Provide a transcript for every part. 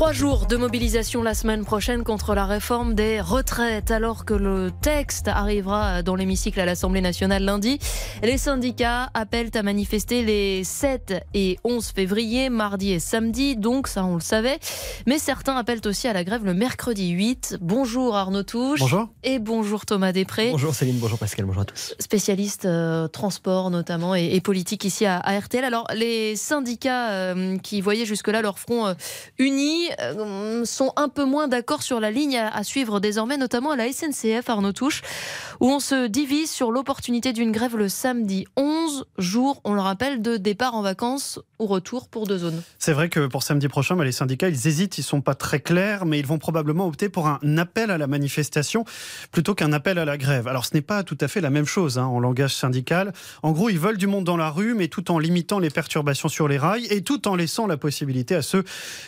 Trois jours de mobilisation la semaine prochaine contre la réforme des retraites. Alors que le texte arrivera dans l'hémicycle à l'Assemblée nationale lundi, les syndicats appellent à manifester les 7 et 11 février, mardi et samedi, donc ça on le savait. Mais certains appellent aussi à la grève le mercredi 8. Bonjour Arnaud Touche. Bonjour. Et bonjour Thomas Després. Bonjour Céline, bonjour Pascal, bonjour à tous. Spécialiste euh, transport notamment et, et, politique ici à, à, RTL. Alors les syndicats euh, qui voyaient jusque-là leur front euh, uni euh, sont un peu moins d'accord sur la ligne à, suivre désormais, notamment à la SNCF, Arnaud Touche, où on se divise sur l'opportunité d'une grève le samedi. 11 jours, on le rappelle, de départ en vacances ou retour pour deux zones. C'est vrai que pour samedi prochain, bah, les syndicats, ils hésitent, ils sont pas très clairs, mais ils vont probablement opter pour un appel à la manifestation plutôt qu'un appel à la grève. Alors ce n'est pas tout à fait la même chose hein, en langage syndical. En gros, ils veulent du monde dans la rue, mais tout en limitant les perturbations sur les rails et tout en laissant la possibilité à ceux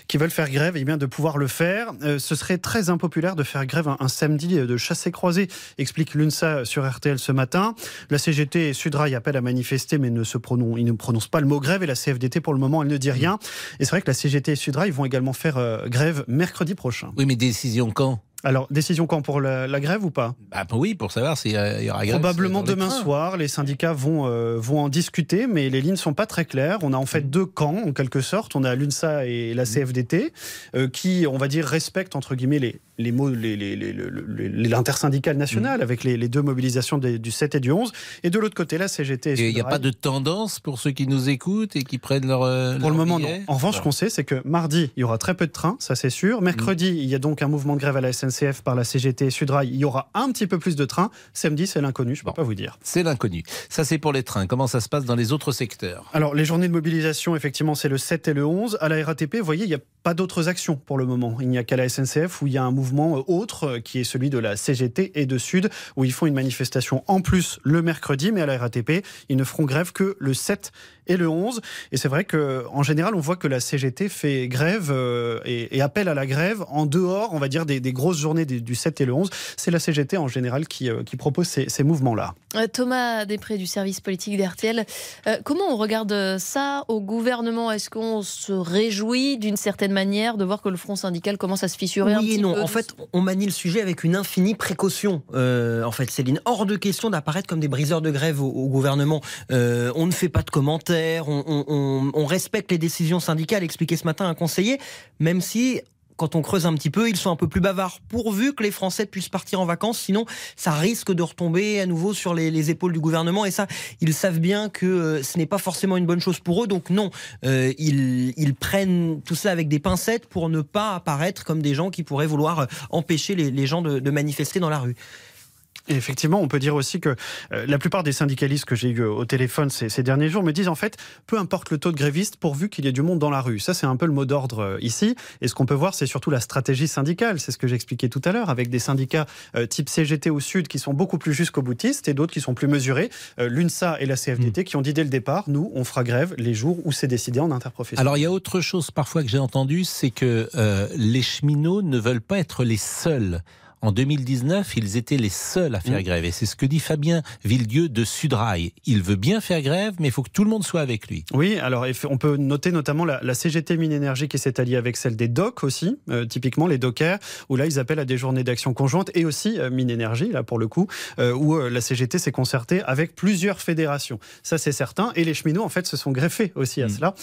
qui veulent faire grève eh bien, de pouvoir le faire. Euh, ce serait très impopulaire de faire grève un, un samedi de chassé croisé, explique l'UNSA sur RTL ce matin. La CGT et Sudrail appellent à manifester, mais ne se ils ne prononcent pas le mot grève et la CFDT pour le moment, elle ne dit rien. Et c'est vrai que la CGT et Sudrail vont également faire euh, grève mercredi prochain. Oui, mais décision quand? Alors, décision quand pour la, la grève ou pas? Bah, Oui, pour savoir s'il y aura grève. Probablement demain soir. Les syndicats vont, euh, vont en discuter, mais les lignes ne sont pas très claires. On a en fait mmh. deux camps, en quelque sorte. On a l'UNSA et la CFDT, euh, qui, on va dire, respectent, entre guillemets, les, les mots, l'intersyndicale nationale, mmh. avec les, les, deux mobilisations des, du 7 et du 11. Et de l'autre côté, la CGT. Et il n'y a pas de tendance pour ceux qui nous écoutent et qui prennent leur. Euh, pour leur le moment, billet? non. En revanche, ce qu'on sait, c'est que mardi, il y aura très peu de trains, ça c'est sûr. Mercredi, mmh. il y a donc un mouvement de grève à la SNCF par la CGT et Sudrail, il y aura un petit peu plus de trains. Samedi, c'est l'inconnu, je ne peux bon, pas vous dire. C'est l'inconnu. Ça, c'est pour les trains. Comment ça se passe dans les autres secteurs? Alors, les journées de mobilisation, effectivement, c'est le 7 et le 11. À la RATP, vous voyez, il n'y a pas d'autres actions pour le moment. Il n'y a qu'à la SNCF où il y a un mouvement autre qui est celui de la CGT et de Sud où ils font une manifestation en plus le mercredi, mais à la RATP, ils ne feront grève que le 7 et le 11. Et c'est vrai qu'en général, on voit que la CGT fait grève euh, et, et, appelle à la grève en dehors, on va dire, des, des grosses journées des, du 7 et le 11. C'est la CGT en général qui, euh, qui propose ces, ces mouvements-là. Euh, Thomas Després du service politique d'RTL, euh, comment on regarde ça au gouvernement? Est-ce qu'on se réjouit d'une certaine manière de voir que le front syndical commence à se fissurer oui un petit et non. peu? En fait, on manie le sujet avec une infinie précaution. Euh, en fait, Céline, hors de question d'apparaître comme des briseurs de grève au, au gouvernement. Euh, on ne fait pas de commentaires, on, on, on, respecte les décisions syndicales, expliqué ce matin un conseiller, même si quand on creuse un petit peu, ils sont un peu plus bavards, pourvu que les Français puissent partir en vacances, sinon ça risque de retomber à nouveau sur les, les épaules du gouvernement, et ça, ils savent bien que euh, ce n'est pas forcément une bonne chose pour eux, donc non, euh, ils, prennent tout ça avec des pincettes pour ne pas apparaître comme des gens qui pourraient vouloir empêcher les, gens de manifester dans la rue. Et effectivement, on peut dire aussi que euh, la plupart des syndicalistes que j'ai eu au téléphone ces, ces, derniers jours me disent en fait, peu importe le taux de grévistes, pourvu qu'il y ait du monde dans la rue. Ça, c'est un peu le mot d'ordre euh, ici. Et ce qu'on peut voir, c'est surtout la stratégie syndicale. C'est ce que j'expliquais tout à l'heure, avec des syndicats euh, type CGT au Sud qui sont beaucoup plus jusqu'au boutiste et d'autres qui sont plus mesurés. Euh, L'UNSA et la CFDT mmh. qui ont dit dès le départ, nous, on fera grève les jours où c'est décidé en interprofession. Alors, il y a autre chose parfois que j'ai entendu, c'est que euh, les cheminots ne veulent pas être les seuls en 2019, ils étaient les seuls à faire mmh. grève. Et c'est ce que dit Fabien Villedieu de Sudrail. Il veut bien faire grève, mais il faut que tout le monde soit avec lui. Oui, alors on peut noter notamment la, la CGT Mine Énergie qui s'est alliée avec celle des docks aussi, euh, typiquement les dockers, où là ils appellent à des journées d'action conjointe, et aussi euh, Mine Énergie, là pour le coup, euh, où la CGT s'est concertée avec plusieurs fédérations. Ça c'est certain. Et les cheminots en fait se sont greffés aussi à mmh. cela.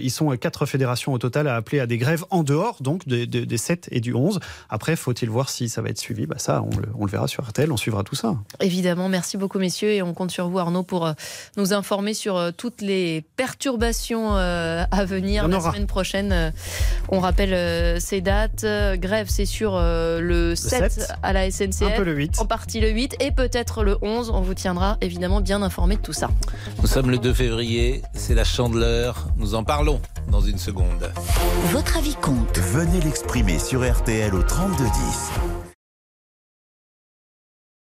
ils sont quatre fédérations au total à appeler à des grèves en dehors donc des, des, des 7 et du 11. Après, faut-il voir si ça va être suivi, bah ça, on le, on le, verra sur RTL, on suivra tout ça. Évidemment, merci beaucoup messieurs et on compte sur vous Arnaud pour euh, nous informer sur euh, toutes les perturbations euh, à venir la semaine prochaine. On rappelle ces dates. Grève, c'est sur le, le 7, 7, à la SNCF. Un peu le 8. En partie le 8 et peut-être le 11. On vous tiendra évidemment bien informé de tout ça. Nous sommes le 2 février, c'est la chandeleur. Nous en parlons dans une seconde. Votre avis compte. Venez l'exprimer sur RTL au 3210.